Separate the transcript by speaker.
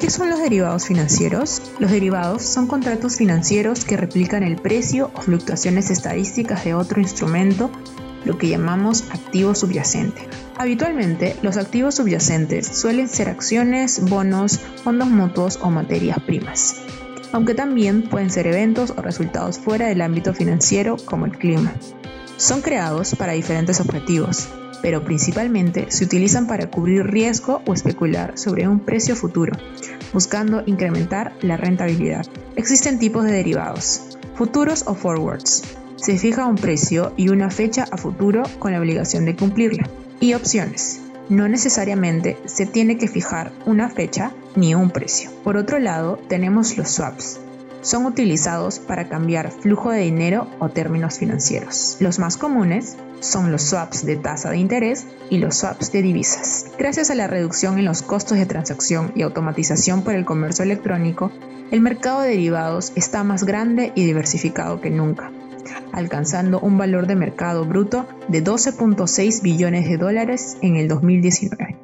Speaker 1: ¿Qué son los derivados financieros? Los derivados son contratos financieros que replican el precio o fluctuaciones estadísticas de otro instrumento, lo que llamamos activo subyacente. Habitualmente, los activos subyacentes suelen ser acciones, bonos, fondos mutuos o materias primas, aunque también pueden ser eventos o resultados fuera del ámbito financiero como el clima. Son creados para diferentes objetivos, pero principalmente se utilizan para cubrir riesgo o especular sobre un precio futuro, buscando incrementar la rentabilidad. Existen tipos de derivados, futuros o forwards. Se fija un precio y una fecha a futuro con la obligación de cumplirla. Y opciones. No necesariamente se tiene que fijar una fecha ni un precio. Por otro lado, tenemos los swaps, son utilizados para cambiar flujo de dinero o términos financieros. Los más comunes son los swaps de tasa de interés y los swaps de divisas. Gracias a la reducción en los costos de transacción y automatización por el comercio electrónico, el mercado de derivados está más grande y diversificado que nunca, alcanzando un valor de mercado bruto de 12.6 billones de dólares en el 2019.